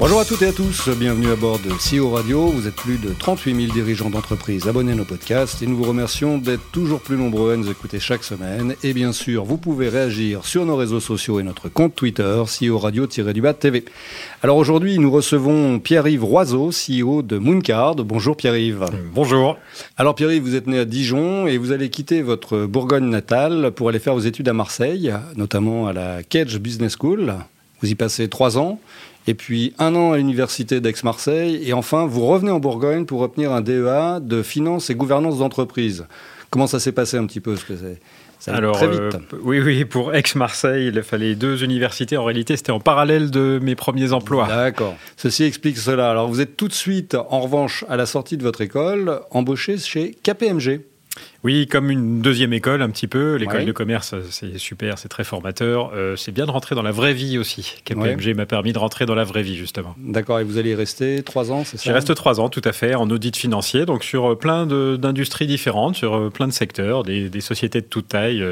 Bonjour à toutes et à tous, bienvenue à bord de CEO Radio. Vous êtes plus de 38 000 dirigeants d'entreprise abonnés à nos podcasts et nous vous remercions d'être toujours plus nombreux à nous écouter chaque semaine. Et bien sûr, vous pouvez réagir sur nos réseaux sociaux et notre compte Twitter, CEO Radio-du-Bas TV. Alors aujourd'hui, nous recevons Pierre-Yves Roiseau, CEO de Mooncard. Bonjour Pierre-Yves. Bonjour. Alors Pierre-Yves, vous êtes né à Dijon et vous allez quitter votre Bourgogne natale pour aller faire vos études à Marseille, notamment à la Cage Business School. Vous y passez trois ans et puis un an à l'université d'Aix-Marseille, et enfin vous revenez en Bourgogne pour obtenir un DEA de finance et gouvernance d'entreprise. Comment ça s'est passé un petit peu? Que ça Alors, très vite. Euh, oui, oui, pour Aix-Marseille, il fallait deux universités. En réalité, c'était en parallèle de mes premiers emplois. D'accord. Ceci explique cela. Alors, vous êtes tout de suite, en revanche, à la sortie de votre école, embauché chez KPMG. Oui, comme une deuxième école un petit peu. L'école de commerce, c'est super, c'est très formateur. Euh, c'est bien de rentrer dans la vraie vie aussi. KPMG m'a permis de rentrer dans la vraie vie, justement. D'accord, et vous allez y rester trois ans, c'est ça? Je reste trois ans, tout à fait, en audit financier, donc sur euh, plein d'industries différentes, sur euh, plein de secteurs, des, sociétés de toute taille,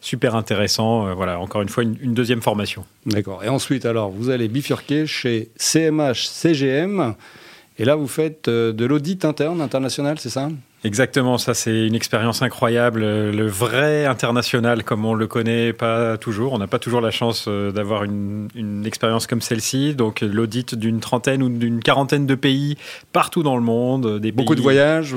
super intéressant. voilà, encore une fois, une, une deuxième formation. D'accord, et ensuite, alors, vous allez bifurquer chez CMH CGM, et là, vous faites de l'audit interne, international, c'est ça? Exactement, ça c'est une expérience incroyable. Le vrai international, comme on le connaît pas toujours, on n'a pas toujours la chance euh, d'avoir une, une, expérience comme celle-ci. Donc l'audit d'une trentaine ou d'une quarantaine de pays partout dans le monde. Des beaucoup de voyages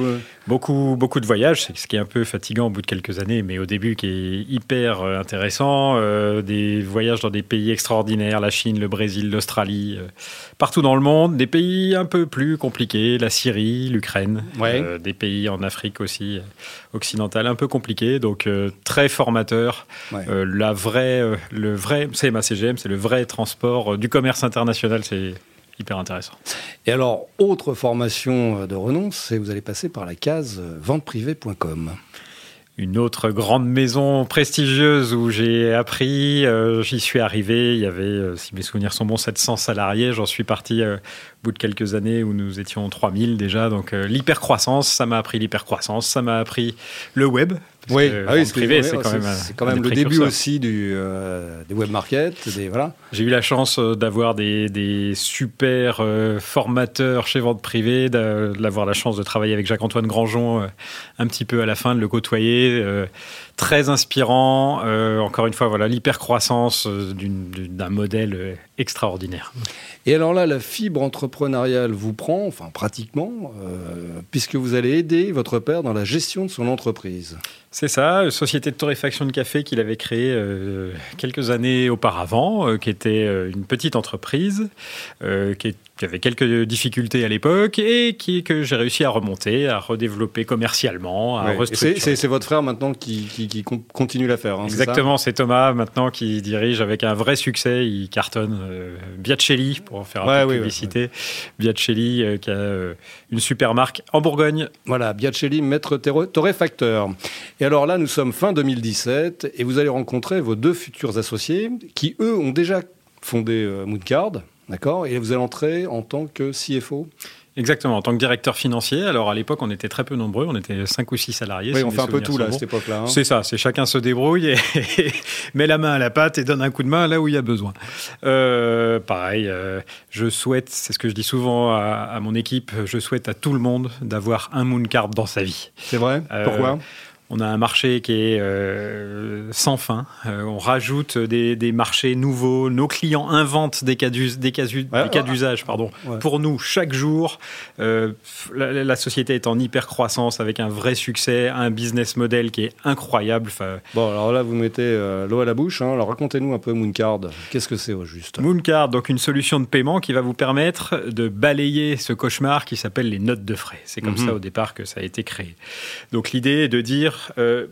Beaucoup, beaucoup de voyages, ce qui est un peu fatigant au bout de quelques années, mais au début qui est hyper euh, intéressant. Euh, des voyages dans des pays extraordinaires, la Chine, le Brésil, l'Australie, partout dans le monde. Des pays un peu plus compliqués, la Syrie, l'Ukraine, des pays en en Afrique aussi euh, occidentale, un peu compliqué, donc euh, très formateur. Euh, la vraie, le vrai CMA-CGM, c'est le vrai transport du commerce international, c'est hyper intéressant. Et alors, autre formation de renom, c'est vous allez passer par la case venteprivée.com une autre grande maison prestigieuse où j'ai appris. J'y suis arrivé. Il y avait, si mes souvenirs sont bons, 700 salariés. J'en suis parti bout de quelques années où nous étions 3000 déjà. Donc euh, l'hypercroissance, ça m'a appris l'hypercroissance, ça m'a appris le web. Oui, ah oui c'est quand même, quand même le début aussi du, euh, des web market. voilà. J'ai eu la chance euh, d'avoir des, des, super formateurs chez Vente Privée, d'avoir la chance de travailler avec Jacques-Antoine Grandjean un petit peu à la fin, de le côtoyer travailler très inspirant. encore une fois, voilà l'hypercroissance d'un modèle extraordinaire. Et alors là, la fibre entrepreneuriale vous prend, enfin pratiquement, euh, puisque vous allez aider votre père dans la gestion de son entreprise. C'est ça, une société de torréfaction de café qu'il avait créée euh, quelques années auparavant, euh, qui était une petite entreprise, qui est qui avait quelques difficultés à l'époque et qui, que j'ai réussi à remonter, à redévelopper commercialement, à restructurer. C'est votre frère maintenant qui, qui, continue l'affaire. Hein, Exactement, c'est Thomas maintenant qui dirige avec un vrai succès. Il cartonne euh, Biacelli, pour faire un peu de publicité. Biacelli euh, qui a euh, une super marque en Bourgogne. Voilà, Biacelli, maître torréfacteur. Et alors là, nous sommes fin 2017 et vous allez rencontrer vos deux futurs associés qui, eux, ont déjà fondé Mooncard. D'accord? Et vous allez entrer en tant que CFO Exactement, en tant que directeur financier. Alors à l'époque, on était très peu nombreux, on était 5 ou 6 salariés. Oui, on fait un peu tout là, à cette époque-là. Hein. C'est ça, c'est chacun se débrouille et met la main à la pâte et donne un coup de main là où il y a besoin. Euh, pareil, euh, je souhaite, c'est ce que je dis souvent à, mon équipe, je souhaite à tout le monde d'avoir un Mooncard dans sa vie. C'est vrai? Euh, Pourquoi? On a un marché qui est euh, sans fin. Euh, on rajoute des, marchés nouveaux. Nos clients inventent des cas d'usage pardon, pour nous chaque jour. Euh, la, société est en hyper croissance avec un vrai succès, un business model qui est incroyable. bon, alors là, vous mettez l'eau à la bouche. Hein. Alors racontez-nous un peu Mooncard. Qu'est-ce que c'est au juste? Mooncard, donc une solution de paiement qui va vous permettre de balayer ce cauchemar qui s'appelle les notes de frais. C'est comme mhm. ça au départ que ça a été créé. Donc l'idée est de dire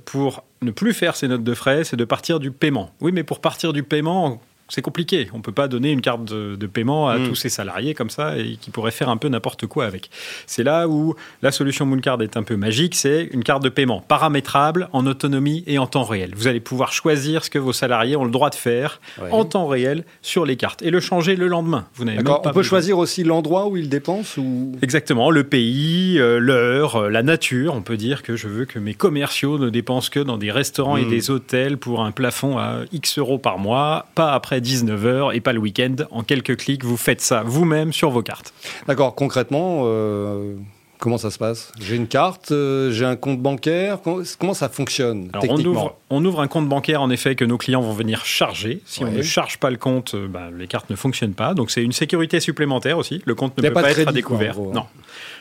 pour ne plus faire ces notes de frais, c'est de partir du paiement. Oui, mais pour partir du paiement, c'est compliqué. On ne peut pas donner une carte de, paiement à mm. tous ces salariés comme ça et qui pourraient faire un peu n'importe quoi avec. C'est là où la solution Mooncard est un peu magique. C'est une carte de paiement paramétrable, en autonomie et en temps réel. Vous allez pouvoir choisir ce que vos salariés ont le droit de faire en temps réel sur les cartes et le changer le lendemain. Vous n'avez On peut choisir aussi l'endroit où ils dépensent ou... Exactement, le pays, euh, l'heure, euh, la nature. On peut dire que je veux que mes commerciaux ne dépensent que dans des restaurants et mm. des hôtels pour un plafond à X euros par mois, pas après 19h et pas le week-end. En quelques clics, vous faites ça vous-même sur vos cartes. D'accord, concrètement, euh, comment ça se passe? J'ai une carte, euh, j'ai un compte bancaire, comment, ça fonctionne techniquement? on ouvre, un compte bancaire en effet que nos clients vont venir charger. Si on ne charge pas le compte, euh, ben, les cartes ne fonctionnent pas. Donc c'est une sécurité supplémentaire aussi. Le compte ne peut pas, être à découvert. non.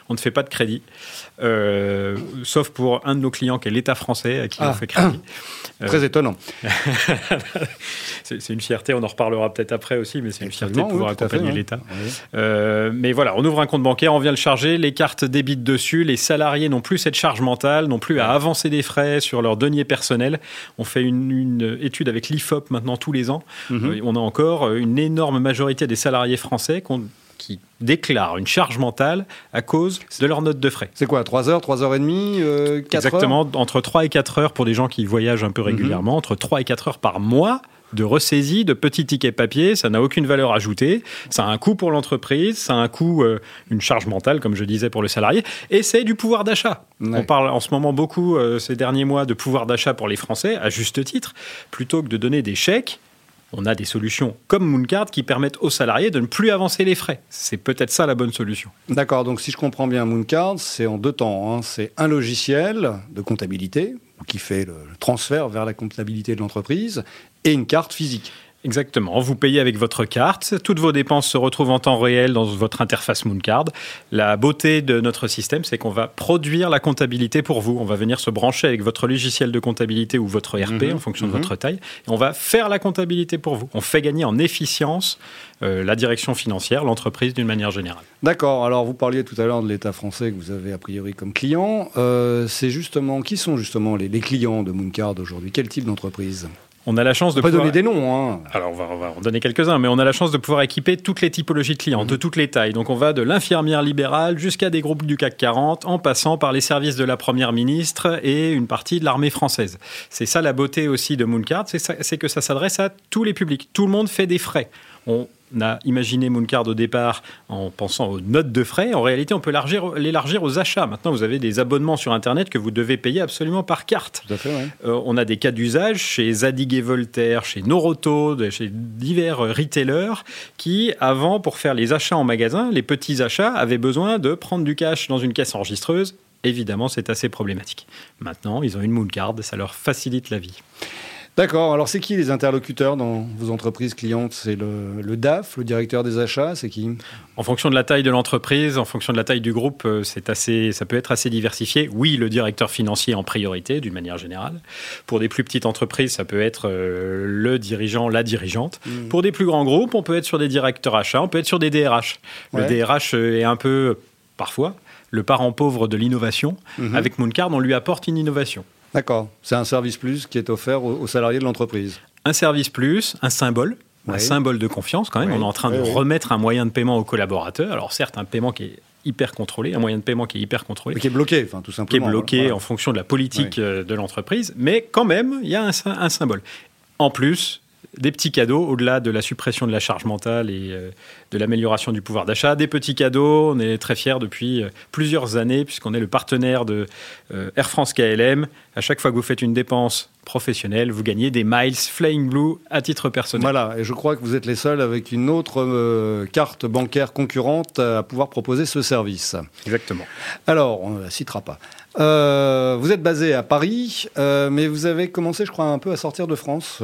On ne fait pas de crédit, euh, sauf pour un de nos clients qui est l'État français à qui on ah. fait crédit. Très étonnant. c'est une fierté, on en reparlera peut-être après aussi, mais c'est une fierté de pouvoir accompagner l'État. Euh, mais voilà, on ouvre un compte bancaire, on vient le charger, les cartes débitent dessus, les salariés n'ont plus cette charge mentale, n'ont plus à avancer des frais sur leur denier personnel. On fait une, étude avec l'IFOP maintenant tous les ans. Mhm. On a encore une énorme majorité des salariés français qui déclarent une charge mentale à cause de leur note de frais. C'est quoi 3 heures, 3 heures et demie, 4 euh, Exactement, entre 3 et 4 heures pour des gens qui voyagent un peu mhm. régulièrement, entre 3 et 4 heures par mois de ressaisie de petits tickets papier, ça n'a aucune valeur ajoutée, ça a un coût pour l'entreprise, ça a un coût, euh, une charge mentale, comme je disais, pour le salarié, et c'est du pouvoir d'achat. On parle en ce moment beaucoup, euh, ces derniers mois, de pouvoir d'achat pour les Français, à juste titre, plutôt que de donner des chèques on a des solutions comme Mooncard qui permettent aux salariés de ne plus avancer les frais. C'est peut-être ça la bonne solution. D'accord, donc si je comprends bien, Mooncard, c'est en deux temps. Hein. C'est un logiciel de comptabilité qui fait le transfert vers la comptabilité de l'entreprise et une carte physique. Exactement. Vous payez avec votre carte. Toutes vos dépenses se retrouvent en temps réel dans votre interface Mooncard. La beauté de notre système, c'est qu'on va produire la comptabilité pour vous. On va venir se brancher avec votre logiciel de comptabilité ou votre RP mhm. en fonction de mhm. votre taille. Et on va faire la comptabilité pour vous. On fait gagner en efficience euh, la direction financière, l'entreprise d'une manière générale. D'accord. Alors vous parliez tout à l'heure de l'État français que vous avez a priori comme client. Euh, c'est justement qui sont justement les, les clients de Mooncard aujourd'hui? Quel type d'entreprise? On a la chance de on donner des noms. Hein. Alors, on va, on va, en donner quelques-uns, mais on a la chance de pouvoir équiper toutes les typologies de clients, de toutes les tailles. Donc, on va de l'infirmière libérale jusqu'à des groupes du CAC 40, en passant par les services de la Première ministre et une partie de l'armée française. C'est ça la beauté aussi de Mooncard, c'est que ça s'adresse à tous les publics. Tout le monde fait des frais. On, a imaginé Mooncard au départ en pensant aux notes de frais. En réalité, on peut l'élargir aux achats. Maintenant, vous avez des abonnements sur Internet que vous devez payer absolument par carte. Euh, on a des cas d'usage chez Zadig et Voltaire, chez Noroto, chez divers retailers qui, avant, pour faire les achats en magasin, les petits achats, avaient besoin de prendre du cash dans une caisse enregistreuse. Évidemment, c'est assez problématique. Maintenant, ils ont une Mooncard, ça leur facilite la vie. D'accord. Alors, c'est qui les interlocuteurs dans vos entreprises clientes? C'est le, DAF, le directeur des achats? C'est qui? En fonction de la taille de l'entreprise, en fonction de la taille du groupe, euh, c'est assez, ça peut être assez diversifié. Oui, le directeur financier en priorité, d'une manière générale. Pour des plus petites entreprises, ça peut être euh, le dirigeant, la dirigeante. Mmh. Pour des plus grands groupes, on peut être sur des directeurs achats, on peut être sur des DRH. Le DRH euh, est un peu, parfois, le parent pauvre de l'innovation. Mmh. Avec Mooncard, on lui apporte une innovation. D'accord. C'est un service plus qui est offert aux, salariés de l'entreprise. Un service plus, un symbole. Un symbole de confiance quand même. On est en train de remettre un moyen de paiement aux collaborateurs. Alors certes, un paiement qui est hyper contrôlé, un moyen de paiement qui est hyper contrôlé. qui est bloqué, enfin, tout simplement. Qui est bloqué en fonction de la politique euh, de l'entreprise. Mais quand même, il y a un, symbole. En plus, des petits cadeaux, au-delà de la suppression de la charge mentale et euh, de l'amélioration du pouvoir d'achat. Des petits cadeaux, on est très fiers depuis euh, plusieurs années, puisqu'on est le partenaire de euh, Air France KLM. À chaque fois que vous faites une dépense professionnelle, vous gagnez des miles Flying Blue à titre personnel. Voilà, et je crois que vous êtes les seuls avec une autre carte bancaire concurrente à pouvoir proposer ce service. Exactement. Alors, on ne la citera pas. vous êtes basé à Paris, mais vous avez commencé, je crois, un peu à sortir de France.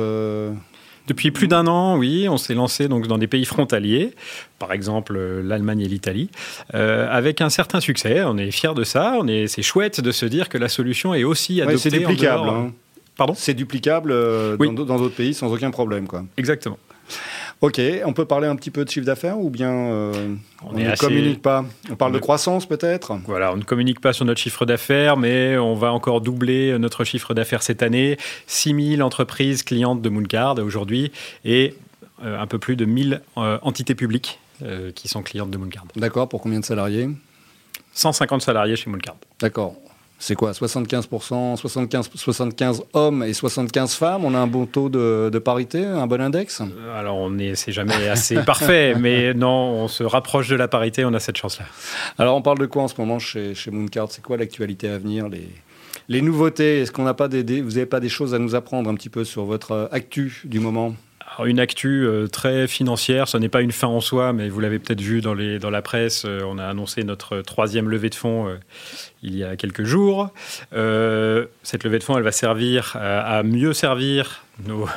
Depuis plus d'un an, oui, on s'est lancé donc dans des pays frontaliers, par exemple euh, l'Allemagne et l'Italie, euh, avec un certain succès. On est fiers de ça. On est, c'est chouette de se dire que la solution est aussi adoptée. c'est duplicable. Hein. Pardon? C'est duplicable euh, dans d'autres pays sans aucun problème, quoi. Exactement. Ok, on peut parler un petit peu de chiffre d'affaires ou bien euh, on, ne communique pas? On parle de croissance peut-être? Voilà, on ne communique pas sur notre chiffre d'affaires, mais on va encore doubler notre chiffre d'affaires cette année. 6000 entreprises clientes de Mooncard aujourd'hui et un peu plus de 1000 entités publiques qui sont clientes de Mooncard. D'accord, pour combien de salariés? 150 salariés chez Mooncard. D'accord. C'est quoi 75%, 75, 75 hommes et 75 femmes? On a un bon taux de, parité, un bon index? Alors, on est, c'est jamais assez parfait, mais non, on se rapproche de la parité, on a cette chance-là. Alors, on parle de quoi en ce moment chez, chez Mooncard? C'est quoi l'actualité à venir les, les nouveautés? Est-ce qu'on n'a pas des, vous n'avez pas des choses à nous apprendre un petit peu sur votre actu du moment? Une actu euh, très financière, ce n'est pas une fin en soi, mais vous l'avez peut-être vu dans, les, dans la presse, euh, on a annoncé notre troisième levée de fonds euh, il y a quelques jours. cette levée de fonds, elle va servir à, mieux servir nos,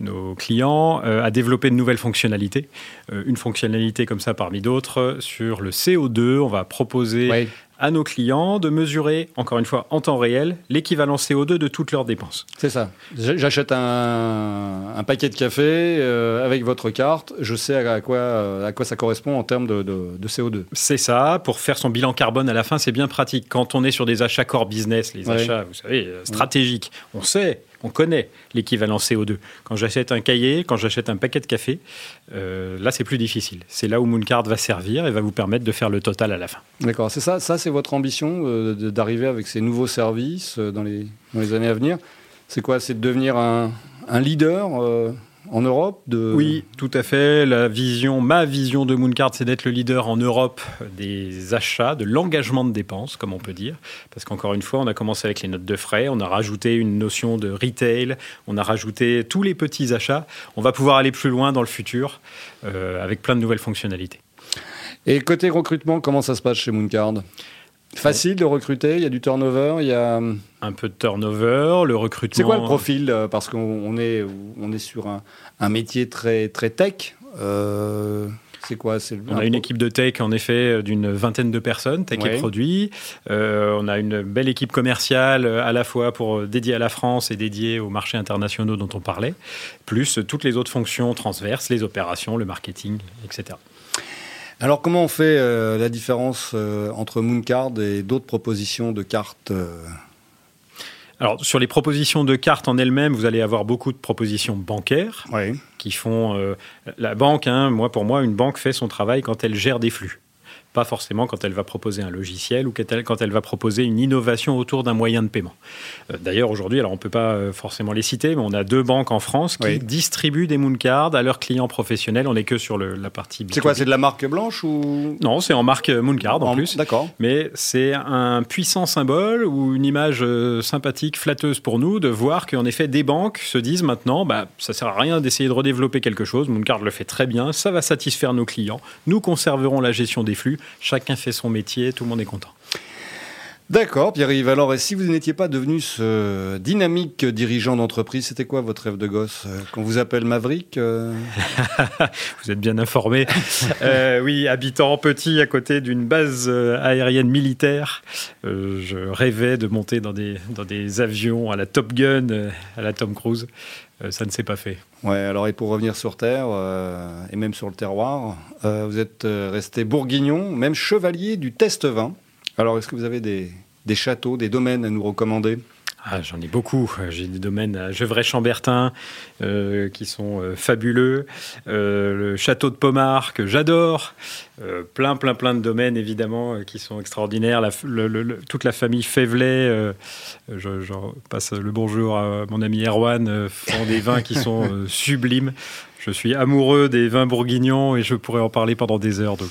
nos clients, à développer de nouvelles fonctionnalités. une fonctionnalité comme ça parmi d'autres sur le CO2, on va proposer à nos clients de mesurer, encore une fois, en temps réel, l'équivalent CO2 de toutes leurs dépenses. C'est ça. J'achète un, paquet de café euh, avec votre carte, je sais à quoi, euh, à quoi ça correspond en termes de, CO2. C'est ça. Pour faire son bilan carbone à la fin, c'est bien pratique. Quand on est sur des achats core business, les achats, vous savez, euh, stratégiques, on sait on connaît l'équivalent CO2. Quand j'achète un cahier, quand j'achète un paquet de café, euh, là c'est plus difficile. C'est là où Mooncard va servir et va vous permettre de faire le total à la fin. D'accord, c'est ça, ça c'est votre ambition euh, d'arriver avec ces nouveaux services euh, dans, les, années à venir. C'est quoi? C'est de devenir un, leader en Europe de... Oui, tout à fait. La vision, ma vision de Mooncard, c'est d'être le leader en Europe des achats, de l'engagement de dépenses, comme on peut dire. Parce qu'encore une fois, on a commencé avec les notes de frais, on a rajouté une notion de retail, on a rajouté tous les petits achats. On va pouvoir aller plus loin dans le futur euh, avec plein de nouvelles fonctionnalités. Et côté recrutement, comment ça se passe chez Mooncard? Facile de recruter, il y a du turnover, il y a... Un peu de turnover, le recrutement... C'est quoi le profil euh, Parce qu'on est, on est sur un, métier très, très tech. Euh, c'est quoi On a une équipe de tech, en effet, d'une vingtaine de personnes, tech et produits. Euh, on a une belle équipe commerciale, à la fois pour dédiée à la France et dédiée aux marchés internationaux dont on parlait, plus toutes les autres fonctions transverses, les opérations, le marketing, etc. Alors comment on fait euh, la différence euh, entre Mooncard et d'autres propositions de cartes euh? Alors, sur les propositions de cartes en elles-mêmes, vous allez avoir beaucoup de propositions bancaires qui font. la banque, hein, moi, pour moi, une banque fait son travail quand elle gère des flux pas forcément quand elle va proposer un logiciel ou quand elle, va proposer une innovation autour d'un moyen de paiement. Euh, d'ailleurs, aujourd'hui, alors on ne peut pas euh, forcément les citer, mais on a deux banques en France qui distribuent des Mooncards à leurs clients professionnels. On n'est que sur la partie. C'est quoi C'est de la marque blanche ou? Non, c'est en marque Mooncard en, plus. D'accord. Mais c'est un puissant symbole ou une image euh, sympathique, flatteuse pour nous de voir qu'en effet des banques se disent maintenant, bah, ça sert à rien d'essayer de redévelopper quelque chose. Mooncard le fait très bien, ça va satisfaire nos clients. Nous conserverons la gestion des flux chacun fait son métier, tout le monde est content. D'accord, Pierre-Yves. Alors, si vous n'étiez pas devenu ce dynamique dirigeant d'entreprise, c'était quoi votre rêve de gosse euh, Qu'on vous appelle Maverick euh Vous êtes bien informé. Euh, oui, habitant petit à côté d'une base aérienne militaire, je rêvais de monter dans des, dans des avions à la Top Gun, à la Tom Cruise. Ça ne s'est pas fait. Ouais, alors et pour revenir sur Terre, et même sur le terroir, vous êtes resté bourguignon, même chevalier du test vin. Alors, est-ce que vous avez des, châteaux, des domaines à nous recommander? Ah, J'en ai beaucoup. J'ai des domaines à Gevrey-Chambertin euh, qui sont euh, fabuleux. Euh, le château de Pomard que j'adore. plein, plein, plein de domaines évidemment qui sont extraordinaires. toute la famille Févelet, je, passe le bonjour à mon ami Erwan, font des vins qui sont sublimes. Je suis amoureux des vins bourguignons et je pourrais en parler pendant des heures. Donc.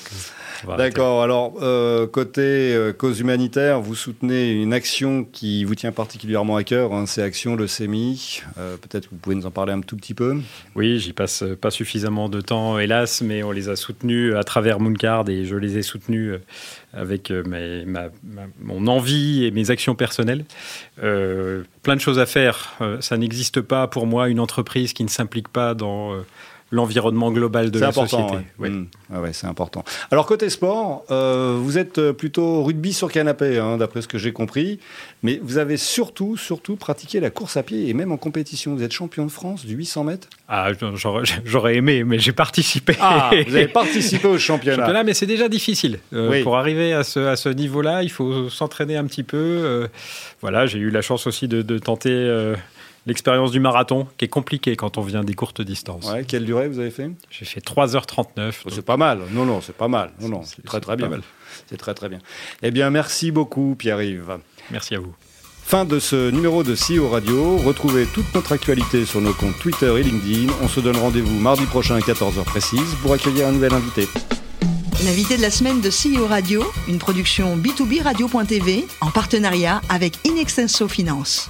D'accord. Alors, euh, côté euh, cause humanitaire, vous soutenez une action qui vous tient particulièrement à cœur. Hein, c'est Action Leucémie. Euh, Peut-être que vous pouvez nous en parler un tout petit peu. Oui, j'y passe pas suffisamment de temps, hélas, mais on les a soutenus à travers Mooncard et je les ai soutenus avec ma, mon envie et mes actions personnelles. plein de choses à faire. ça n'existe pas pour moi une entreprise qui ne s'implique pas dans l'environnement global de la société. Oui. Mmh. ouais, c'est important. Alors côté sport, euh, vous êtes plutôt rugby sur canapé, hein, d'après ce que j'ai compris, mais vous avez surtout, surtout pratiqué la course à pied et même en compétition. Vous êtes champion de France du 800 mètres. Ah, j'aurais aimé, mais j'ai participé. Ah, vous avez participé au championnat. championnat mais c'est déjà difficile. Euh, pour arriver à ce, à ce niveau-là, il faut s'entraîner un petit peu. Euh, voilà, j'ai eu la chance aussi de, de tenter l'expérience du marathon, qui est compliquée quand on vient des courtes distances. Ouais, quelle durée vous avez fait? J'ai fait 3h39. Oh, c'est pas mal. Non, non, c'est pas mal. Non, non, c'est très très bien. C'est très très bien. Eh bien, merci beaucoup, Pierre-Yves. Merci à vous. Fin de ce numéro de CEO Radio. Retrouvez toute notre actualité sur nos comptes Twitter et LinkedIn. On se donne rendez-vous mardi prochain à 14h précise pour accueillir un nouvel invité. L'invité de la semaine de CEO Radio, une production B2B Radio.tv en partenariat avec Inextenso Finance.